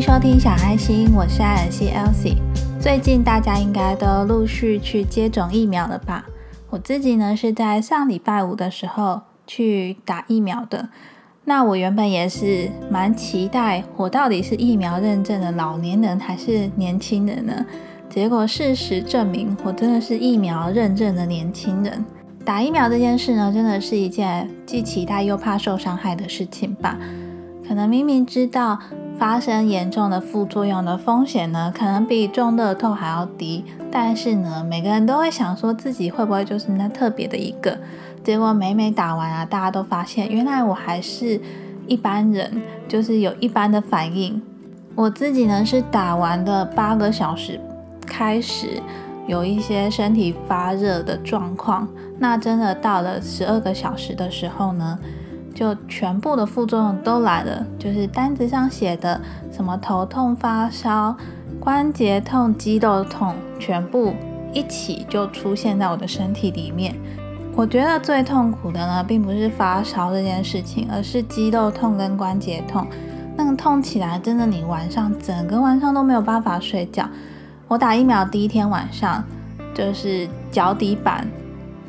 收听小爱心，我是艾尔西 Elsie。最近大家应该都陆续去接种疫苗了吧？我自己呢是在上礼拜五的时候去打疫苗的。那我原本也是蛮期待，我到底是疫苗认证的老年人还是年轻人呢？结果事实证明，我真的是疫苗认证的年轻人。打疫苗这件事呢，真的是一件既期待又怕受伤害的事情吧？可能明明知道。发生严重的副作用的风险呢，可能比中乐透还要低。但是呢，每个人都会想说自己会不会就是那特别的一个。结果每每打完啊，大家都发现原来我还是一般人，就是有一般的反应。我自己呢是打完的八个小时开始有一些身体发热的状况，那真的到了十二个小时的时候呢。就全部的副作用都来了，就是单子上写的什么头痛、发烧、关节痛、肌肉痛，全部一起就出现在我的身体里面。我觉得最痛苦的呢，并不是发烧这件事情，而是肌肉痛跟关节痛。那个痛起来，真的你晚上整个晚上都没有办法睡觉。我打疫苗第一天晚上，就是脚底板、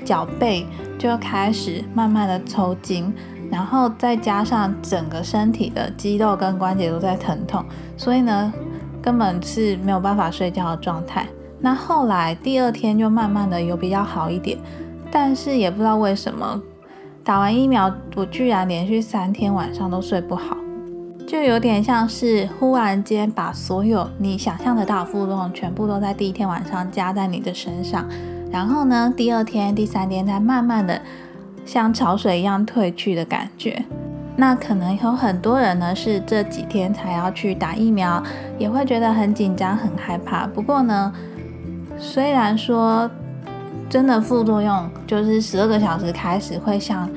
脚背就开始慢慢的抽筋。然后再加上整个身体的肌肉跟关节都在疼痛，所以呢，根本是没有办法睡觉的状态。那后来第二天就慢慢的有比较好一点，但是也不知道为什么，打完疫苗我居然连续三天晚上都睡不好，就有点像是忽然间把所有你想象得到副作用全部都在第一天晚上加在你的身上，然后呢，第二天、第三天再慢慢的。像潮水一样退去的感觉，那可能有很多人呢是这几天才要去打疫苗，也会觉得很紧张、很害怕。不过呢，虽然说真的副作用就是十二个小时开始会像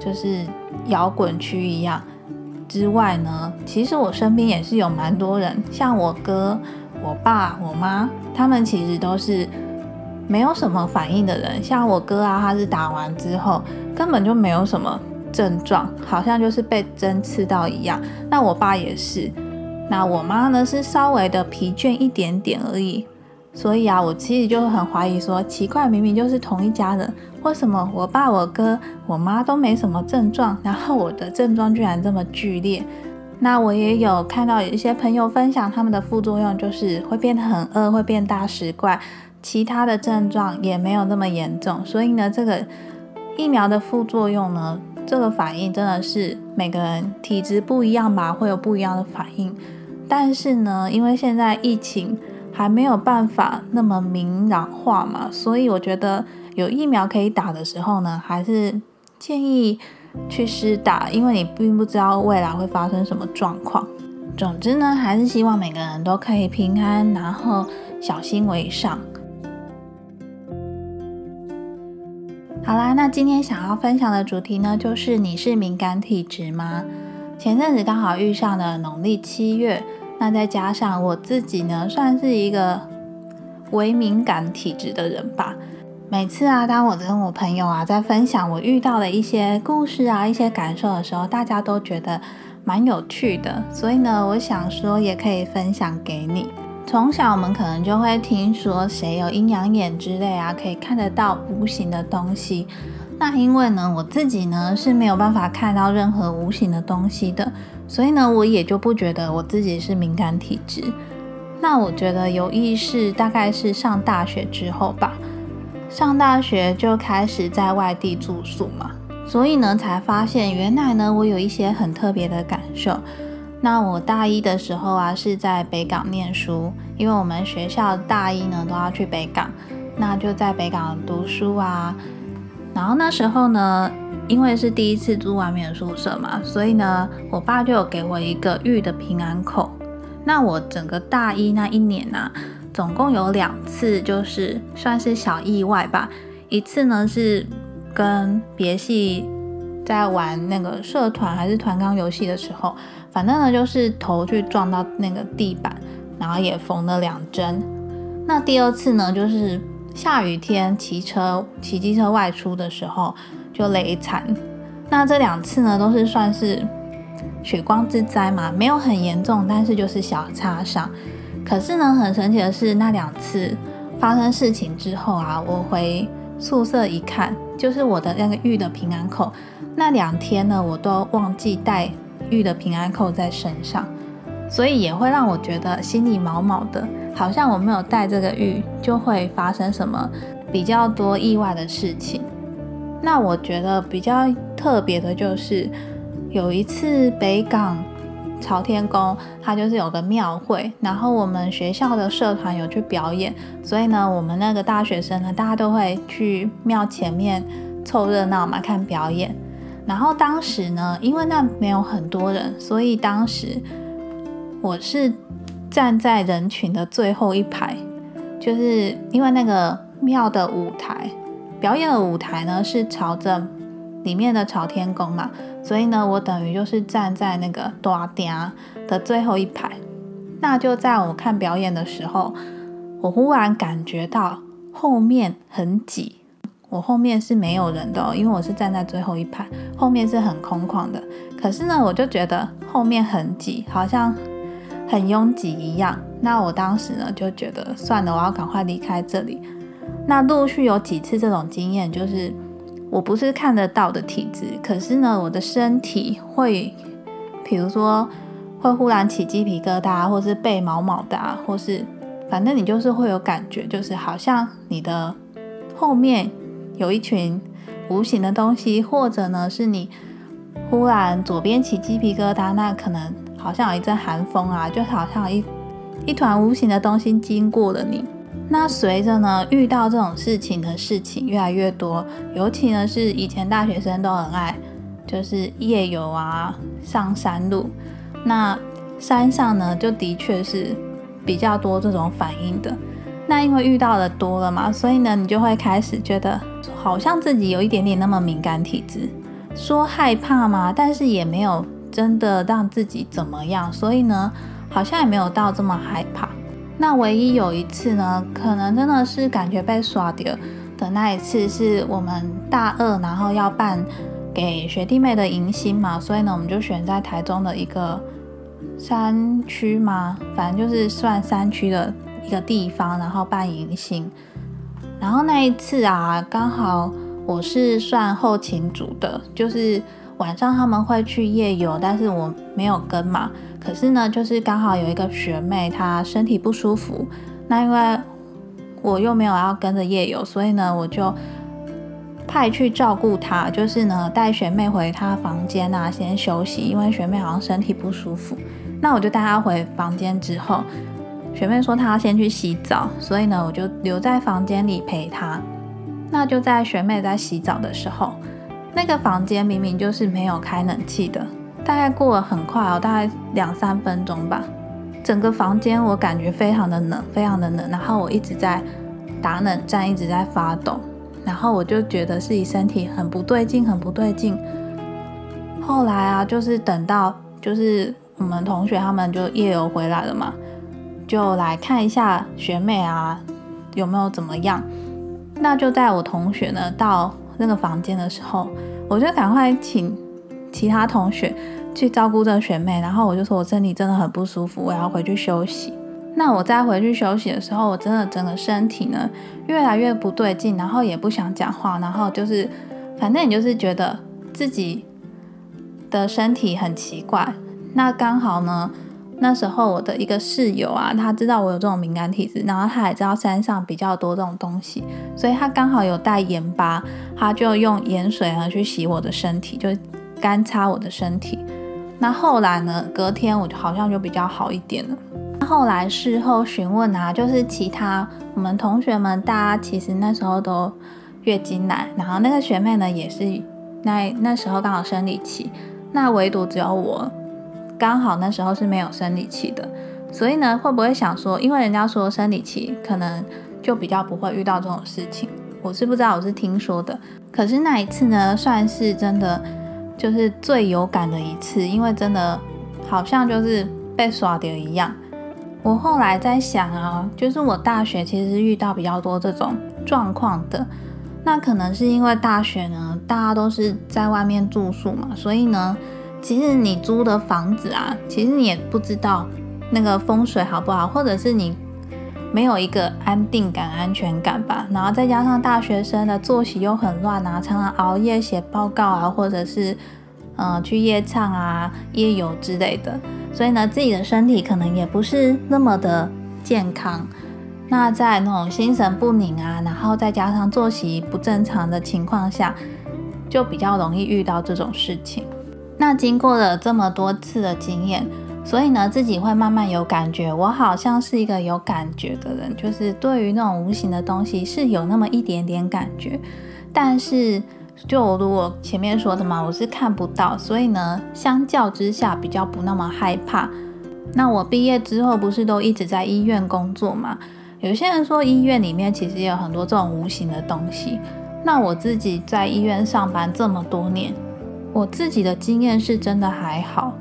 就是摇滚区一样之外呢，其实我身边也是有蛮多人，像我哥、我爸、我妈，他们其实都是。没有什么反应的人，像我哥啊，他是打完之后根本就没有什么症状，好像就是被针刺到一样。那我爸也是，那我妈呢是稍微的疲倦一点点而已。所以啊，我其实就很怀疑说，奇怪，明明就是同一家人，为什么我爸、我哥、我妈都没什么症状，然后我的症状居然这么剧烈？那我也有看到有一些朋友分享他们的副作用，就是会变得很饿，会变大食怪。其他的症状也没有那么严重，所以呢，这个疫苗的副作用呢，这个反应真的是每个人体质不一样吧，会有不一样的反应。但是呢，因为现在疫情还没有办法那么明朗化嘛，所以我觉得有疫苗可以打的时候呢，还是建议去施打，因为你并不知道未来会发生什么状况。总之呢，还是希望每个人都可以平安，然后小心为上。好啦，那今天想要分享的主题呢，就是你是敏感体质吗？前阵子刚好遇上了农历七月，那再加上我自己呢，算是一个微敏感体质的人吧。每次啊，当我跟我朋友啊在分享我遇到的一些故事啊、一些感受的时候，大家都觉得蛮有趣的，所以呢，我想说也可以分享给你。从小我们可能就会听说谁有阴阳眼之类啊，可以看得到无形的东西。那因为呢，我自己呢是没有办法看到任何无形的东西的，所以呢，我也就不觉得我自己是敏感体质。那我觉得有意识大概是上大学之后吧，上大学就开始在外地住宿嘛，所以呢才发现原来呢我有一些很特别的感受。那我大一的时候啊，是在北港念书，因为我们学校大一呢都要去北港，那就在北港读书啊。然后那时候呢，因为是第一次住外面的宿舍嘛，所以呢，我爸就有给我一个玉的平安扣。那我整个大一那一年呢，总共有两次，就是算是小意外吧。一次呢是跟别系在玩那个社团还是团钢游戏的时候。反正呢，就是头去撞到那个地板，然后也缝了两针。那第二次呢，就是下雨天骑车、骑机车外出的时候就累惨。那这两次呢，都是算是血光之灾嘛，没有很严重，但是就是小擦伤。可是呢，很神奇的是，那两次发生事情之后啊，我回宿舍一看，就是我的那个玉的平安扣，那两天呢，我都忘记带玉的平安扣在身上，所以也会让我觉得心里毛毛的，好像我没有带这个玉，就会发生什么比较多意外的事情。那我觉得比较特别的就是有一次北港。朝天宫，它就是有个庙会，然后我们学校的社团有去表演，所以呢，我们那个大学生呢，大家都会去庙前面凑热闹嘛，看表演。然后当时呢，因为那没有很多人，所以当时我是站在人群的最后一排，就是因为那个庙的舞台表演的舞台呢是朝着里面的朝天宫嘛。所以呢，我等于就是站在那个大殿的最后一排。那就在我看表演的时候，我忽然感觉到后面很挤。我后面是没有人的，因为我是站在最后一排，后面是很空旷的。可是呢，我就觉得后面很挤，好像很拥挤一样。那我当时呢，就觉得算了，我要赶快离开这里。那陆续有几次这种经验，就是。我不是看得到的体质，可是呢，我的身体会，比如说会忽然起鸡皮疙瘩，或是背毛毛的，或是反正你就是会有感觉，就是好像你的后面有一群无形的东西，或者呢是你忽然左边起鸡皮疙瘩，那可能好像有一阵寒风啊，就好像一一团无形的东西经过了你。那随着呢，遇到这种事情的事情越来越多，尤其呢是以前大学生都很爱，就是夜游啊，上山路。那山上呢，就的确是比较多这种反应的。那因为遇到的多了嘛，所以呢，你就会开始觉得好像自己有一点点那么敏感体质。说害怕嘛？但是也没有真的让自己怎么样，所以呢，好像也没有到这么害怕。那唯一有一次呢，可能真的是感觉被耍掉的那一次，是我们大二，然后要办给学弟妹的迎新嘛，所以呢，我们就选在台中的一个山区嘛，反正就是算山区的一个地方，然后办迎新。然后那一次啊，刚好我是算后勤组的，就是晚上他们会去夜游，但是我没有跟嘛。可是呢，就是刚好有一个学妹，她身体不舒服。那因为我又没有要跟着夜游，所以呢，我就派去照顾她，就是呢带学妹回她房间啊，先休息，因为学妹好像身体不舒服。那我就带她回房间之后，学妹说她要先去洗澡，所以呢，我就留在房间里陪她。那就在学妹在洗澡的时候，那个房间明明就是没有开冷气的。大概过了很快哦，大概两三分钟吧。整个房间我感觉非常的冷，非常的冷。然后我一直在打冷战，一直在发抖。然后我就觉得自己身体很不对劲，很不对劲。后来啊，就是等到就是我们同学他们就夜游回来了嘛，就来看一下学妹啊有没有怎么样。那就在我同学呢到那个房间的时候，我就赶快请其他同学。去照顾这个学妹，然后我就说我身体真的很不舒服，我要回去休息。那我在回去休息的时候，我真的整个身体呢越来越不对劲，然后也不想讲话，然后就是反正你就是觉得自己的身体很奇怪。那刚好呢，那时候我的一个室友啊，他知道我有这种敏感体质，然后他也知道山上比较多这种东西，所以他刚好有带盐巴，他就用盐水呢去洗我的身体，就干擦我的身体。那后来呢？隔天我就好像就比较好一点了。后来事后询问啊，就是其他我们同学们，大家其实那时候都月经来，然后那个学妹呢也是那那时候刚好生理期，那唯独只有我刚好那时候是没有生理期的。所以呢，会不会想说，因为人家说生理期可能就比较不会遇到这种事情？我是不知道，我是听说的。可是那一次呢，算是真的。就是最有感的一次，因为真的好像就是被耍掉一样。我后来在想啊，就是我大学其实遇到比较多这种状况的，那可能是因为大学呢，大家都是在外面住宿嘛，所以呢，其实你租的房子啊，其实你也不知道那个风水好不好，或者是你没有一个安定感、安全感吧。然后再加上大学生的作息又很乱啊，常常熬夜写报告啊，或者是嗯去夜唱啊、夜游之类的，所以呢，自己的身体可能也不是那么的健康。那在那种心神不宁啊，然后再加上作息不正常的情况下，就比较容易遇到这种事情。那经过了这么多次的经验，所以呢，自己会慢慢有感觉。我好像是一个有感觉的人，就是对于那种无形的东西是有那么一点点感觉。但是，就如我前面说的嘛，我是看不到，所以呢，相较之下比较不那么害怕。那我毕业之后不是都一直在医院工作嘛？有些人说医院里面其实也有很多这种无形的东西。那我自己在医院上班这么多年。我自己的经验是真的还好。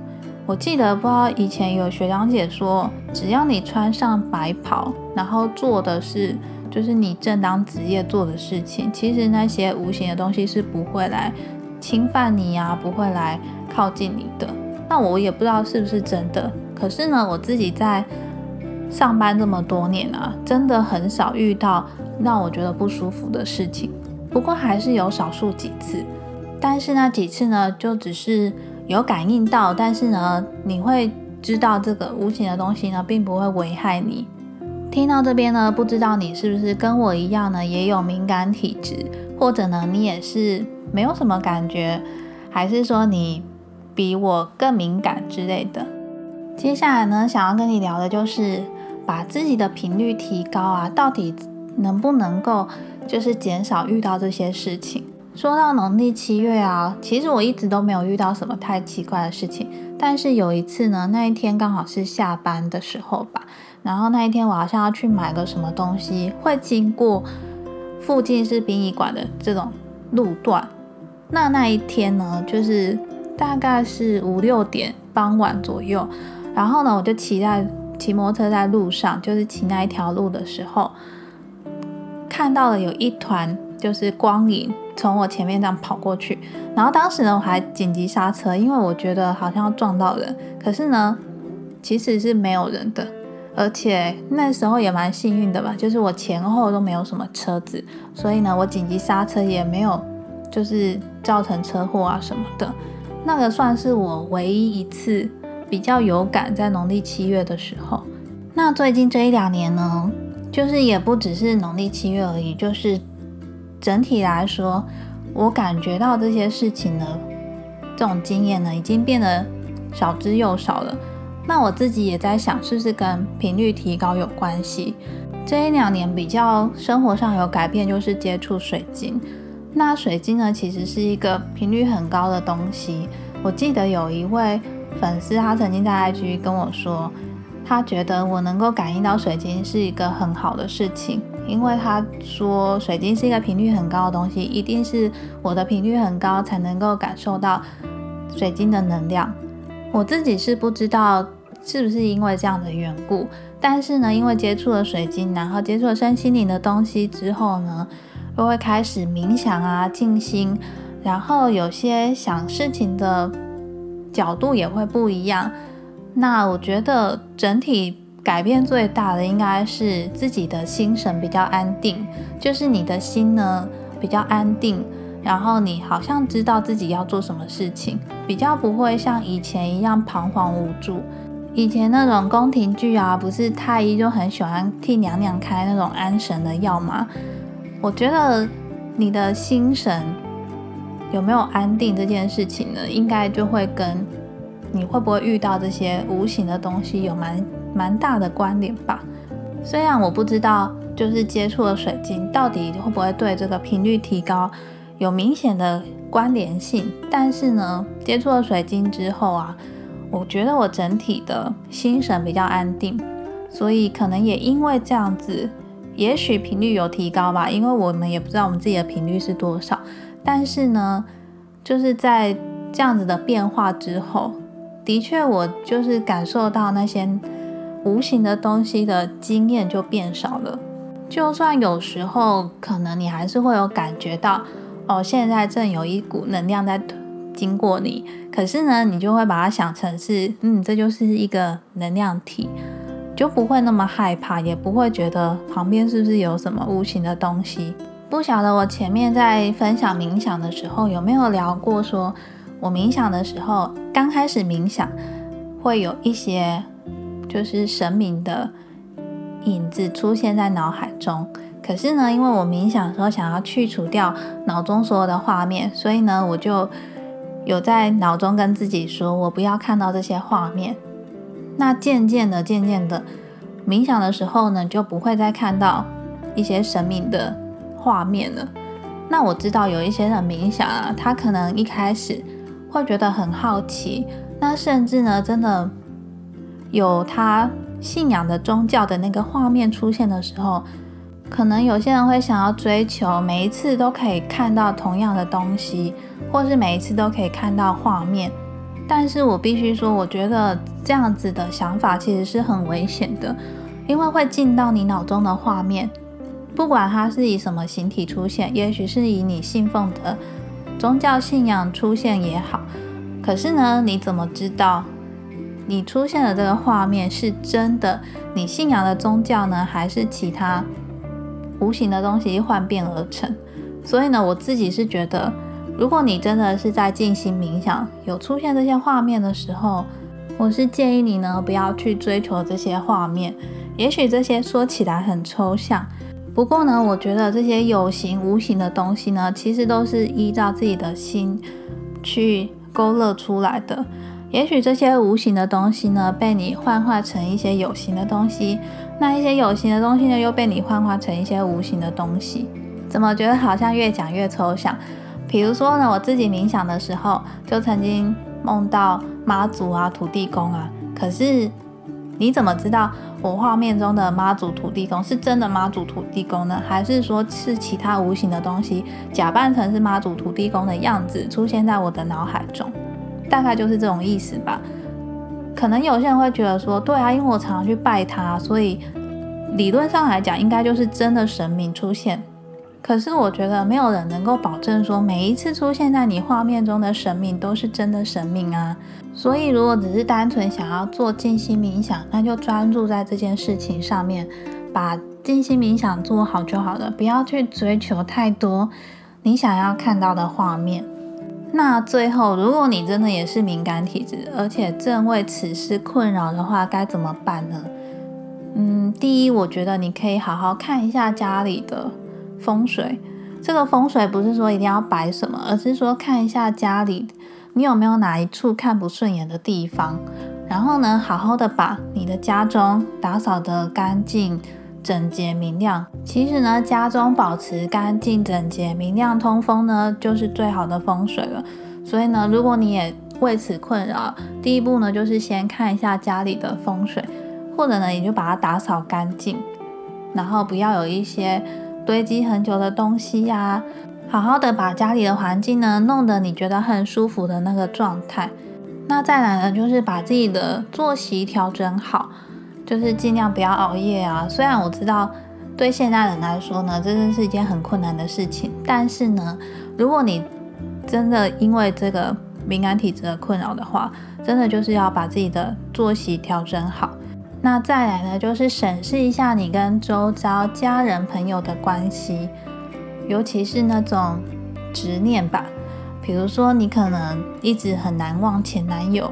我记得不知道以前有学长姐说，只要你穿上白袍，然后做的是就是你正当职业做的事情，其实那些无形的东西是不会来侵犯你呀，不会来靠近你的。那我也不知道是不是真的。可是呢，我自己在上班这么多年啊，真的很少遇到让我觉得不舒服的事情。不过还是有少数几次。但是那几次呢，就只是有感应到，但是呢，你会知道这个无形的东西呢，并不会危害你。听到这边呢，不知道你是不是跟我一样呢，也有敏感体质，或者呢，你也是没有什么感觉，还是说你比我更敏感之类的？接下来呢，想要跟你聊的就是把自己的频率提高啊，到底能不能够就是减少遇到这些事情？说到农历七月啊，其实我一直都没有遇到什么太奇怪的事情。但是有一次呢，那一天刚好是下班的时候吧，然后那一天我好像要去买个什么东西，会经过附近是殡仪馆的这种路段。那那一天呢，就是大概是五六点傍晚左右，然后呢，我就骑在骑摩托车在路上，就是骑那一条路的时候，看到了有一团就是光影。从我前面这样跑过去，然后当时呢，我还紧急刹车，因为我觉得好像要撞到人。可是呢，其实是没有人的，而且那时候也蛮幸运的吧，就是我前后都没有什么车子，所以呢，我紧急刹车也没有就是造成车祸啊什么的。那个算是我唯一一次比较有感，在农历七月的时候。那最近这一两年呢，就是也不只是农历七月而已，就是。整体来说，我感觉到这些事情呢，这种经验呢，已经变得少之又少了。那我自己也在想，是不是跟频率提高有关系？这一两年比较生活上有改变，就是接触水晶。那水晶呢，其实是一个频率很高的东西。我记得有一位粉丝，他曾经在 IG 跟我说，他觉得我能够感应到水晶是一个很好的事情。因为他说水晶是一个频率很高的东西，一定是我的频率很高才能够感受到水晶的能量。我自己是不知道是不是因为这样的缘故，但是呢，因为接触了水晶，然后接触了身心灵的东西之后呢，就会开始冥想啊、静心，然后有些想事情的角度也会不一样。那我觉得整体。改变最大的应该是自己的心神比较安定，就是你的心呢比较安定，然后你好像知道自己要做什么事情，比较不会像以前一样彷徨无助。以前那种宫廷剧啊，不是太医就很喜欢替娘娘开那种安神的药吗？我觉得你的心神有没有安定这件事情呢，应该就会跟你会不会遇到这些无形的东西有蛮。蛮大的关联吧，虽然我不知道，就是接触了水晶到底会不会对这个频率提高有明显的关联性，但是呢，接触了水晶之后啊，我觉得我整体的心神比较安定，所以可能也因为这样子，也许频率有提高吧，因为我们也不知道我们自己的频率是多少，但是呢，就是在这样子的变化之后，的确我就是感受到那些。无形的东西的经验就变少了，就算有时候可能你还是会有感觉到，哦，现在正有一股能量在经过你，可是呢，你就会把它想成是，嗯，这就是一个能量体，就不会那么害怕，也不会觉得旁边是不是有什么无形的东西。不晓得我前面在分享冥想的时候有没有聊过，说我冥想的时候，刚开始冥想会有一些就是神明的影子出现在脑海中。可是呢，因为我冥想的时候想要去除掉脑中所有的画面，所以呢，我就有在脑中跟自己说，我不要看到这些画面。那渐渐的、渐渐的，冥想的时候呢，就不会再看到一些神明的画面了。那我知道有一些人冥想啊，他可能一开始会觉得很好奇，那甚至呢，真的有他信仰的宗教的那个画面出现的时候。可能有些人会想要追求每一次都可以看到同样的东西，或是每一次都可以看到画面。但是我必须说，我觉得这样子的想法其实是很危险的，因为会进到你脑中的画面，不管它是以什么形体出现，也许是以你信奉的宗教信仰出现也好。可是呢，你怎么知道你出现的这个画面是真的？你信仰的宗教呢，还是其他？无形的东西幻变而成，所以呢，我自己是觉得，如果你真的是在进行冥想，有出现这些画面的时候，我是建议你呢，不要去追求这些画面。也许这些说起来很抽象，不过呢，我觉得这些有形无形的东西呢，其实都是依照自己的心去勾勒出来的。也许这些无形的东西呢，被你幻化成一些有形的东西。那一些有形的东西呢，又被你幻化成一些无形的东西，怎么觉得好像越讲越抽象？比如说呢，我自己冥想的时候，就曾经梦到妈祖啊、土地公啊。可是你怎么知道我画面中的妈祖、土地公是真的妈祖、土地公呢？还是说是其他无形的东西假扮成是妈祖、土地公的样子出现在我的脑海中？大概就是这种意思吧。可能有些人会觉得说，对啊，因为我常常去拜他，所以理论上来讲，应该就是真的神明出现。可是我觉得没有人能够保证说，每一次出现在你画面中的神明都是真的神明啊。所以如果只是单纯想要做静心冥想，那就专注在这件事情上面，把静心冥想做好就好了，不要去追求太多你想要看到的画面。那最后，如果你真的也是敏感体质，而且正为此事困扰的话，该怎么办呢？嗯，第一，我觉得你可以好好看一下家里的风水。这个风水不是说一定要摆什么，而是说看一下家里你有没有哪一处看不顺眼的地方，然后呢，好好的把你的家中打扫得干净。整洁明亮，其实呢，家中保持干净、整洁、明亮、通风呢，就是最好的风水了。所以呢，如果你也为此困扰，第一步呢，就是先看一下家里的风水，或者呢，你就把它打扫干净，然后不要有一些堆积很久的东西呀，好好的把家里的环境呢弄得你觉得很舒服的那个状态。那再来呢，就是把自己的作息调整好。就是尽量不要熬夜啊！虽然我知道对现代人来说呢，这真是一件很困难的事情，但是呢，如果你真的因为这个敏感体质的困扰的话，真的就是要把自己的作息调整好。那再来呢，就是审视一下你跟周遭家人朋友的关系，尤其是那种执念吧，比如说你可能一直很难忘前男友。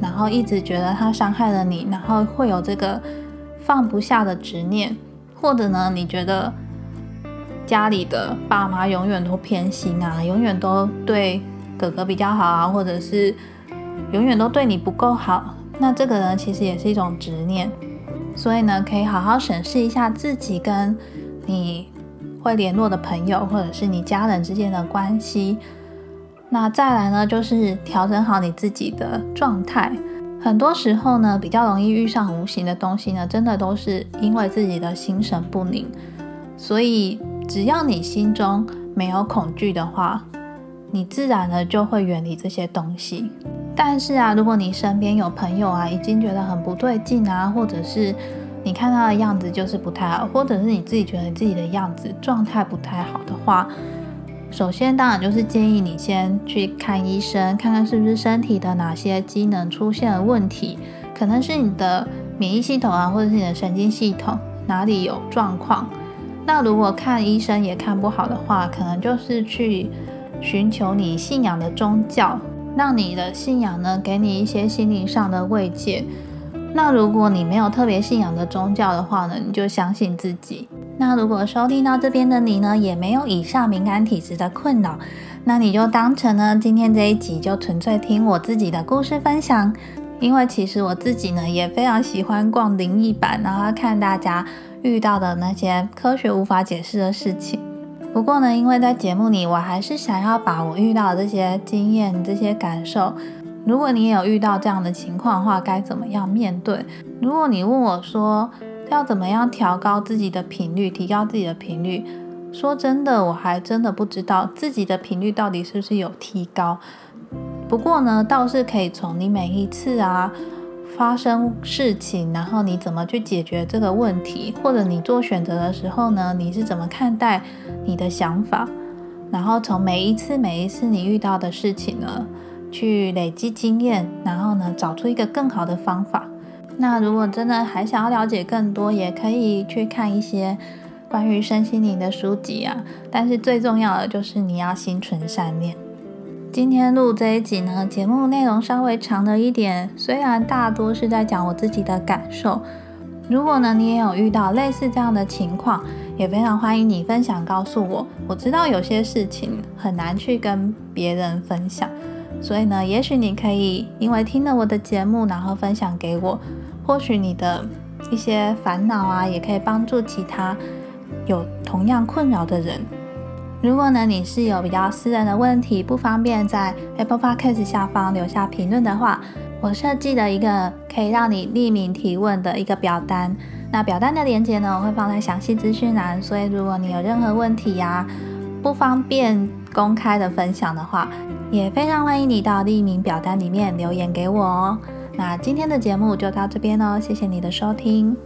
然后一直觉得他伤害了你，然后会有这个放不下的执念，或者呢，你觉得家里的爸妈永远都偏心啊，永远都对哥哥比较好啊，或者是永远都对你不够好，那这个呢，其实也是一种执念。所以呢，可以好好审视一下自己跟你会联络的朋友，或者是你家人之间的关系。那再来呢，就是调整好你自己的状态。很多时候呢，比较容易遇上无形的东西呢，真的都是因为自己的心神不宁。所以，只要你心中没有恐惧的话，你自然的就会远离这些东西。但是啊，如果你身边有朋友啊，已经觉得很不对劲啊，或者是你看他的样子就是不太好，或者是你自己觉得你自己的样子状态不太好的话，首先当然就是建议你先去看医生，看看是不是身体的哪些机能出现了问题，可能是你的免疫系统啊，或者是你的神经系统哪里有状况。那如果看医生也看不好的话，可能就是去寻求你信仰的宗教，让你的信仰呢给你一些心灵上的慰藉。那如果你没有特别信仰的宗教的话呢，你就相信自己。那如果收听到这边的你呢，也没有以上敏感体质的困扰，那你就当成呢今天这一集就纯粹听我自己的故事分享。因为其实我自己呢也非常喜欢逛灵异版，然后看大家。遇到的那些科学无法解释的事情。不过呢，因为在节目里，我还是想要把我遇到的这些经验、这些感受。如果你也有遇到这样的情况的话，该怎么样面对？如果你问我说要怎么样调高自己的频率，提高自己的频率，说真的，我还真的不知道自己的频率到底是不是有提高。不过呢，倒是可以从你每一次啊。发生事情，然后你怎么去解决这个问题，或者你做选择的时候呢？你是怎么看待你的想法？然后从每一次每一次你遇到的事情呢，去累积经验，然后呢找出一个更好的方法。那如果真的还想要了解更多，也可以去看一些关于身心灵的书籍啊。但是最重要的就是你要心存善念。今天录这一集呢，节目内容稍微长了一点，虽然大多是在讲我自己的感受。如果呢你也有遇到类似这样的情况，也非常欢迎你分享告诉我。我知道有些事情很难去跟别人分享，所以呢，也许你可以因为听了我的节目，然后分享给我，或许你的一些烦恼啊，也可以帮助其他有同样困扰的人。如果呢，你是有比较私人的问题，不方便在 Apple Podcast 下方留下评论的话，我设计了一个可以让你匿名提问的一个表单。那表单的链接呢，我会放在详细资讯栏。所以如果你有任何问题呀，不方便公开的分享的话，也非常欢迎你到匿名表单里面留言给我哦。那今天的节目就到这边喽，谢谢你的收听。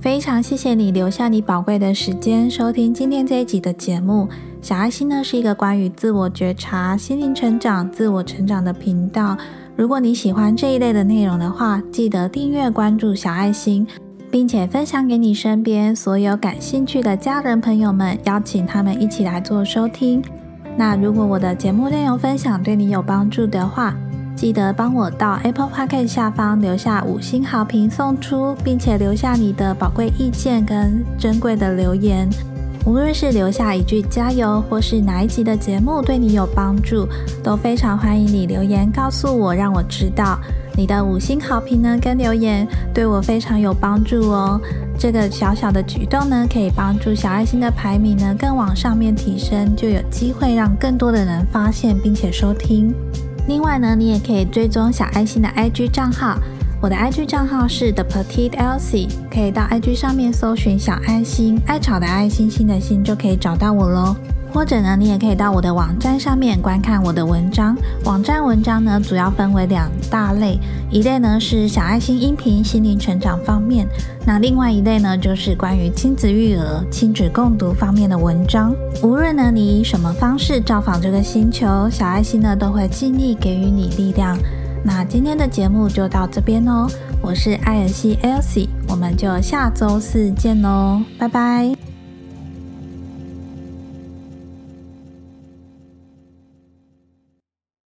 非常谢谢你留下你宝贵的时间收听今天这一集的节目。小爱心呢是一个关于自我觉察、心灵成长、自我成长的频道。如果你喜欢这一类的内容的话，记得订阅关注小爱心，并且分享给你身边所有感兴趣的家人朋友们，邀请他们一起来做收听。那如果我的节目内容分享对你有帮助的话，记得帮我到 Apple Podcast 下方留下五星好评送出，并且留下你的宝贵意见跟珍贵的留言。无论是留下一句加油，或是哪一集的节目对你有帮助，都非常欢迎你留言告诉我，让我知道你的五星好评呢跟留言对我非常有帮助哦。这个小小的举动呢，可以帮助小爱心的排名呢更往上面提升，就有机会让更多的人发现并且收听。另外呢，你也可以追踪小爱心的 IG 账号，我的 IG 账号是 The Petite Elsie，可以到 IG 上面搜寻小爱心，爱草的爱心心的心就可以找到我喽。或者呢，你也可以到我的网站上面观看我的文章。网站文章呢，主要分为两大类，一类呢是小爱心音频心灵成长方面，那另外一类呢就是关于亲子育儿、亲子共读方面的文章。无论呢你以什么方式造访这个星球，小爱心呢都会尽力给予你力量。那今天的节目就到这边哦，我是艾尔西 Elsie，我们就下周四见喽，拜拜。